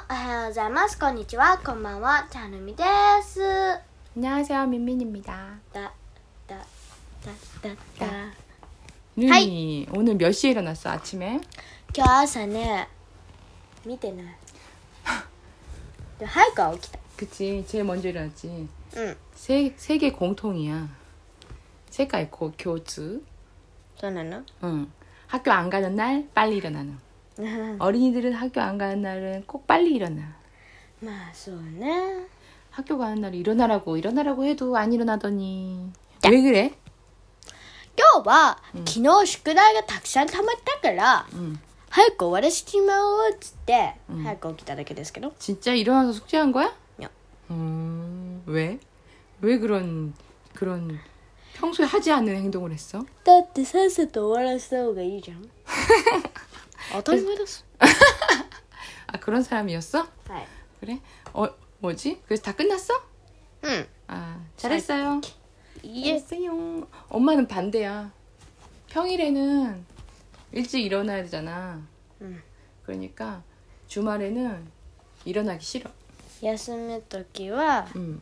おはようございます。こんにちは。こんばんは。チャンルミです。だ、 안녕하세요 민민입니다. だ、だ、だ、だ。 민이 오늘 몇 시에 일어났어 아침에? 今日朝ね、見てない。で早くは起きた。 그치 제일 먼저 일어났지. うん。 세 세계 공통이야. 세계 고 교주. そうなの 응. 학교 안 가는 날 빨리 일어나는. 어린이들은 학교 안 가는 날은 꼭 빨리 일어나. まあそうね。 학교 가는 날 일어나라고 일어나라고 해도 안 일어나더니 왜 그래? 今日は、昨日宿題がたくさん溜まったから、 응. 早く終わらせてしまおうっつって、うん早く起きただけですけど。 진짜 일어나서 숙제한 거야? 야. 음, 왜? 왜 그런 그런 평소에 하지 않는 행동을 했어? だってさっさと終わらせた方がいいじゃん。 当たり前です。 아 그런 사람이었어? はい。 그래? 어 뭐지? 그래서 다 끝났어? うん。 아 잘했어요. いえ。 잘했어요. 엄마는 반대야. 평일에는 일찍 일어나야 되잖아. 응. 그러니까 주말에는 일어나기 싫어. 休むときは 응,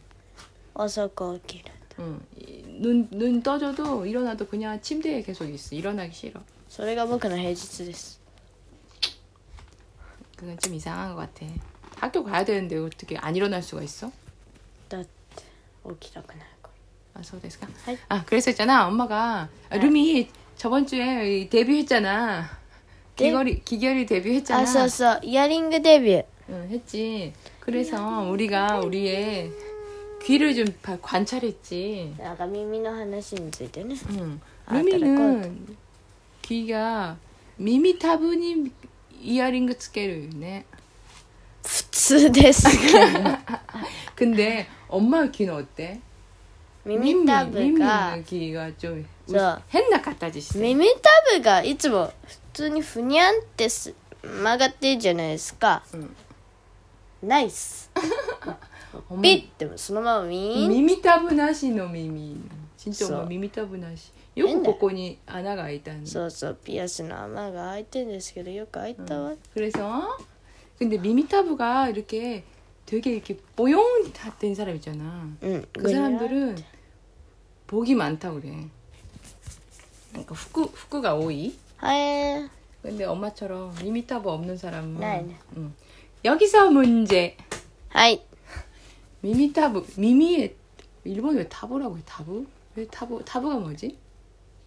遅く起きる。 응. 이- 눈, 눈 떠져도 일어나도 그냥 침대에 계속 있어. 일어나기 싫어. それが僕の平日です。 그건 좀 이상한 것 같아. 학교 가야 되는데 어떻게 안 일어날 수가 있어? 나 오기라 그날 걸. 아, 서울에서 아, 그래서 있잖아. 엄마가 아, 루미 저번 주에 데뷔했잖아. 네? 귀결이 기결이 데뷔했잖아. 아, 썼어. 이어링 데뷔. 응, 했지. 그래서 우리가 우리의 귀를 좀 관찰했지. 내가 미미노 하나씩 때는. 응. 루미는 귀가 미미 타분이 브니 이어링그 쓰게르네. 普通ですけど。 근데 엄마 귀는 어때? 耳たぶが 미미의 、 귀가 좀 저- 했나 갖다 지시. 耳たぶがいつも普通にふにゃんってす曲がってるじゃないですか。うんナイス。ピッてもそのままウィーン。 미미타브나시노 미미. 진짜 써. 엄마 미미타브나시. 요 거 옛날. 고코니 아나가 있다는. そうそう。ピアスの穴が開いてるんですけど、よく開いたわ。 그래서 근데 미미타브가 이렇게 되게 이렇게 뽀용된 사람 있잖아. うん。 그 사람들은 복이 많다 그래. 그러니까 후쿠 후쿠가 오이. はい。 근데 엄마처럼 미미타브 없는 사람은 네, 네. 응. 여기서 문제. はい。 미미타브 미미의 일본이 왜 타브라고 해? 타브? 왜 타브? 타브가 뭐지?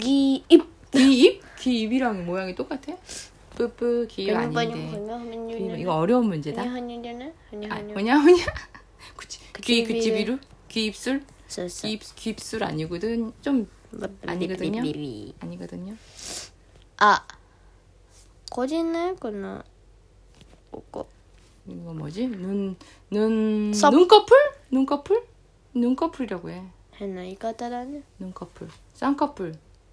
귀입. 귀입? 귀입이랑 모양이 똑같아? 뿌뿌 귀입 아닌데. 이거 어려운 문제다. 뭐냐 뭐냐. 아, 귀 그치비루? 귀입술? 귀입, 귀입술 아니거든. 좀 아니거든요. 아니거든요. 아. 거짓네 그는 이거 이거 뭐지? 눈, 눈, 섭. 눈꺼풀? 눈꺼풀? 눈꺼풀이라고 해. 해나 이거 따라네. 눈꺼풀. 쌍꺼풀.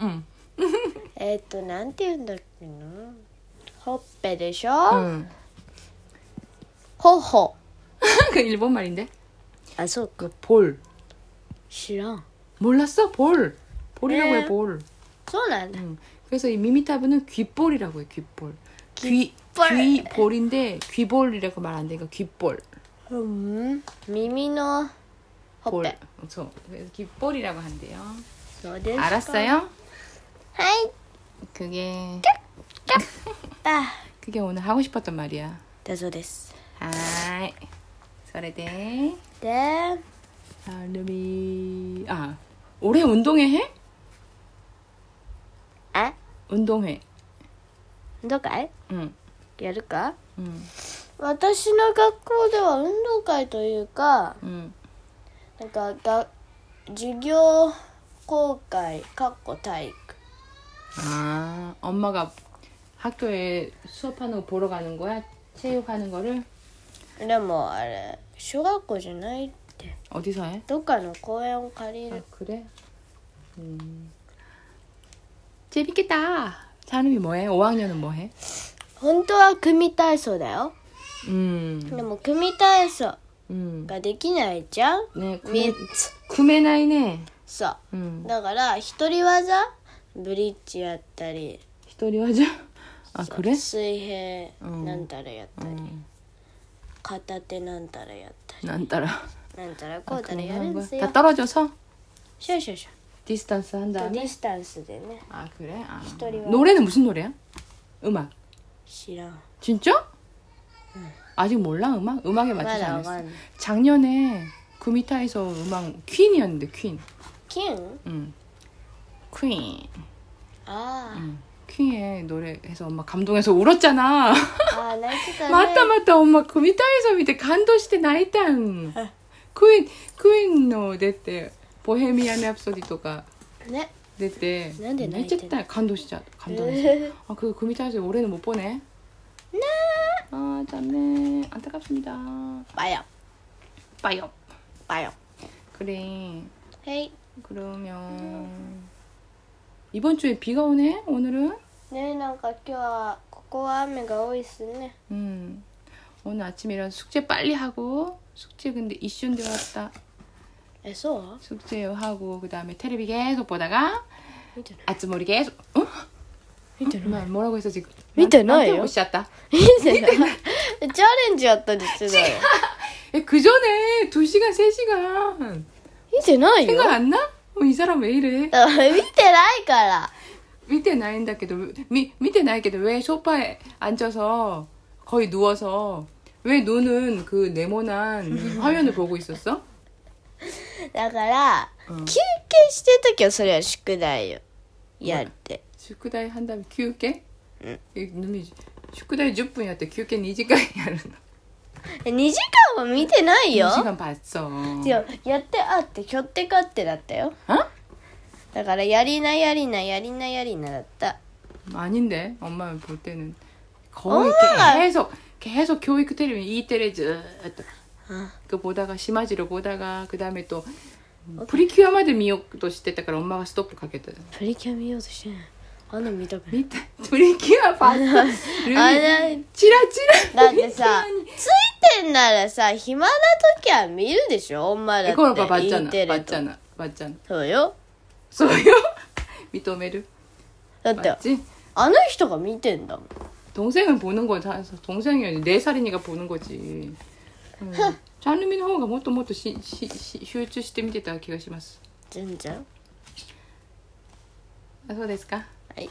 응. えっとなんて言うんだっけなほっぺでしょ、 응. 頬 그 그 일본 말인데. 아, 소 그 볼. 싫어. 몰랐어? 볼. 볼이라고 네. 해, 볼. そうなんだ。 응. 그래서 이 미미타브는 귓볼이라고 해, 귓볼. 귀, 귓볼. 귀볼인데 귀볼이라고 말 안 되니까 귓볼. うん。耳のほっ 볼. ぺ。 그래서 그래서 귓볼이라고 한대요. そうですか。 알았어요? はい。 그게 あ、 그게 오늘 하고 싶었던 말이야. だそうです。 하이. それでで、 사람이 아 올해 운동회 해? あ、 운동회. 運動会 응. やるか 응. 私の学校では運動会というか、 응. なんかが授業公開かっこ体育 아 엄마가 학교에 수업하는 거 보러 가는 거야? 체육하는 거를 でもあれ小学校じゃないって 어디서 해? どっかの公園を借り 아 る 그래? 음. 재밌겠다. 찬음이 뭐해? 5학년은 뭐해? 本当は組体操だよ 음. でも組体操 음. ができないじゃん 네, 3 구매, つ 구매나이네. そう 음. だから一人技 ブリッジやったり 히토리 하자. 아 그래? 水平うんなんたらやったり、 음. 片手なんたらやったり 난 따라. なんたらこ 아, うたら 그런 や 거 る 하는 ん 거야? ですよ 다 떨어져서 シュシュシュ 디스턴스 한 デ 다음에. ィスタンスでね 아 그래? 아. 히토리와- 노래는 무슨 노래야? 음악. 知らん 진짜? 아직 몰라 음악? 음악에 ま 맞추지 だわ 않았어. かんない 작년에 구미타에서 음악 퀸이었는데 퀸. キュン 응. 퀸. あー、 응. 퀸의 노래해서 엄마 감동해서 울었잖아. あー泣いてたね 맞다 맞다 엄마 구미타에서 밑에 감동して 나이탄. 퀸 퀸의 出て 보헤미안 랩소디 とかね出てなんで泣いてんの 진짜 감동시자 감동했어. 네. 아, 그 구미타에서 올해는 못 보네. 네. 아, 짠네. 안타깝습니다. 빠요 빠요. 빠요 그래. 헤이 그러면 이번 주에 비가 오네. 오늘은. ねなんか今日はここは雨が多いっすね 음. 오늘 아침에 일어나 숙제 빨리 하고 숙제 근데 이슈인데 왔다. えそう 숙제 하고 그다음에 테레비 계속 보다가 見てない 아츠모리 계속 어? 見てない 뭐, 뭐라고 했어 지금? 見てないよ 못 잤다. 見てないチャレンジやったりしてたよ 예, 그 전에 2시간 3시간 見てないよ 생각 안 나? 어, 이 사람 왜 이래? だから見てないから 밑에 나인다けど 미, 밑에 나이けど 왜 소파에 앉아서 거의 누워서 왜 눈은 그 네모난 화면을 보고 있었어? だから、うん休憩してる時はそれは宿題よやって、 숙제다이 한 다음에休憩? 응. 이 놈이 숙제다이 10분やって 休憩 2시간 やるの 2時間は見てないよ 2시간 봤어 違うやってあってひょってかってだったよ 어? だからやりなやりなやりなやりなだった 아닌데 엄마 볼 때는 거의 엄마가- 계속 계속 교육 텔레비 이 텔레 즈또 아. 그 보다가 심하지로 보다가 그 다음에 또 프리큐어마드 미역도 知ってたから 엄마가 스톱 가겠다 プリキュア見ようとしてないあんなの見たくない 밑에 프리큐어 봤어 あれ 치라치라 だってさついて んならさ暇な時は見るでしょ엄마だって 이걸 봐 いい 봤잖아 テレと 봤잖아 봤잖아 そうよ 소요 미토메르 だって 맞지 あの人が見てんだもん 동생은 보는 거다 동생이 네 살이니까 보는 거지 음. 자누민 호가 もっともっとししし集中して見てた気がします全然あそうですかはい。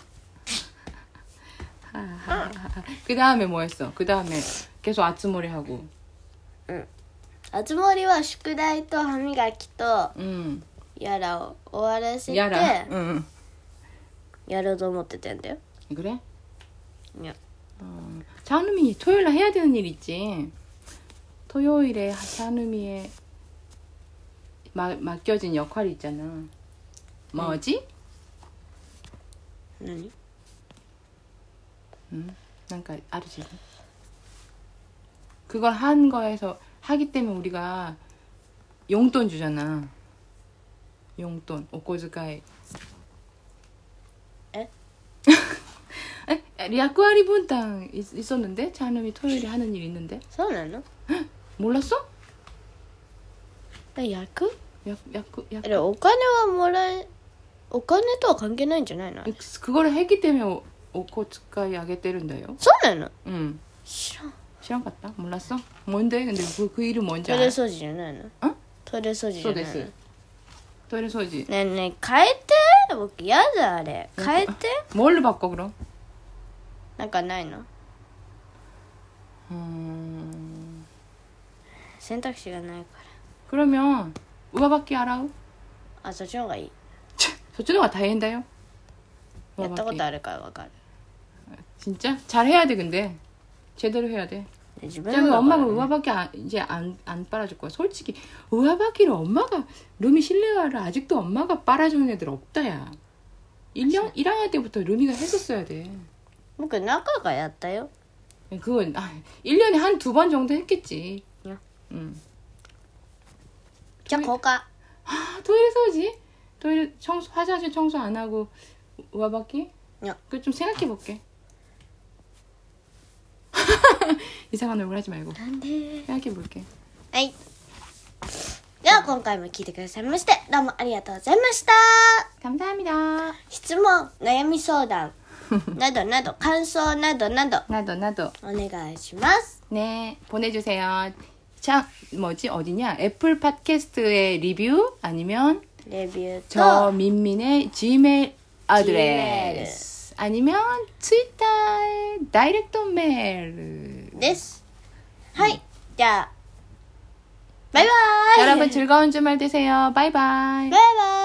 그 다음에 뭐 했어? 그 다음에 계속 아츠모리 하고 あつ森は宿題と歯磨きと 응 やらを終わらせて 야라 응 やろうと思ってたんだよ 그래? いや 어, 자누미 토요일날 해야 되는 일 있지 토요일에 자누미의 마, 맡겨진 역할이 있잖아 뭐지? 何 응? 뭔가 알지? 그걸 한 거에서 하기 때문에 우리가 용돈 주잖아. 용돈, 오코즈카이. 에? 에? 약과리 분당 있, 있었는데? 자놈이 토요일에 하는 일 있는데? そうなの 몰랐어? え役 약, 약, 약. でお金はもらえお金とは関係ないんじゃないの 그거를 했기 때문에 오- 오코츠카이 하게 때린다요. そうなの 응. 知らん 시험 갔다? 몰랐어? 뭔데? 근데 그, 그 이름 뭔지 トイレ 알아? 掃除じゃないのんトイレ掃除じゃないの 소데스. 토이레 소지. ねえねえ変えて僕やだあれ変えて 뭘로 바꿔 그럼? なんかないの 음... 選択肢がないか 그러면 우아바퀴 알아요? らあそっちの方がいい 저쪽가 다행인데요. やったことあるからわかる 진짜 잘 해야 돼 근데 제대로 해야 돼. 왜냐면 엄마가 의화밖에 안, 이제 안, 안 빨아줄 거야. 솔직히 의화밖에를 엄마가 루미 실내화를 아직도 엄마가 빨아주는 애들 없다야. 1년, 1학년 때부터 루미가 했었어야 돼. 뭐, 그러니까 나가가 였다요 네, 그건 아, 1년에 한 두 번 정도 했겠지. 응. 음. 저 거가. 아, 토요일 서지? 토일 청소, 화장실 청소 안 하고 의화밖에? 응. 그좀 생각해 볼게. 이상한 얼굴 하지 말고.なんで 생각해 볼게. はい。では今回も聞いてくださいまして、どうもありがとうございました。 감사합니다. 質問、悩み相談、などなど、感想などなど、 나도 나도. お願いします。 네, 보내주세요. 자, 뭐지 어디냐? 애플 팟캐스트의 리뷰 아니면 레ビューと、저 민민의 지메일 아드레스. 아니면 트위터의 다이렉트 메일 ですはいじゃあバイバイ 여러분 즐거운 주말 되세요. 바이바이. バイバイ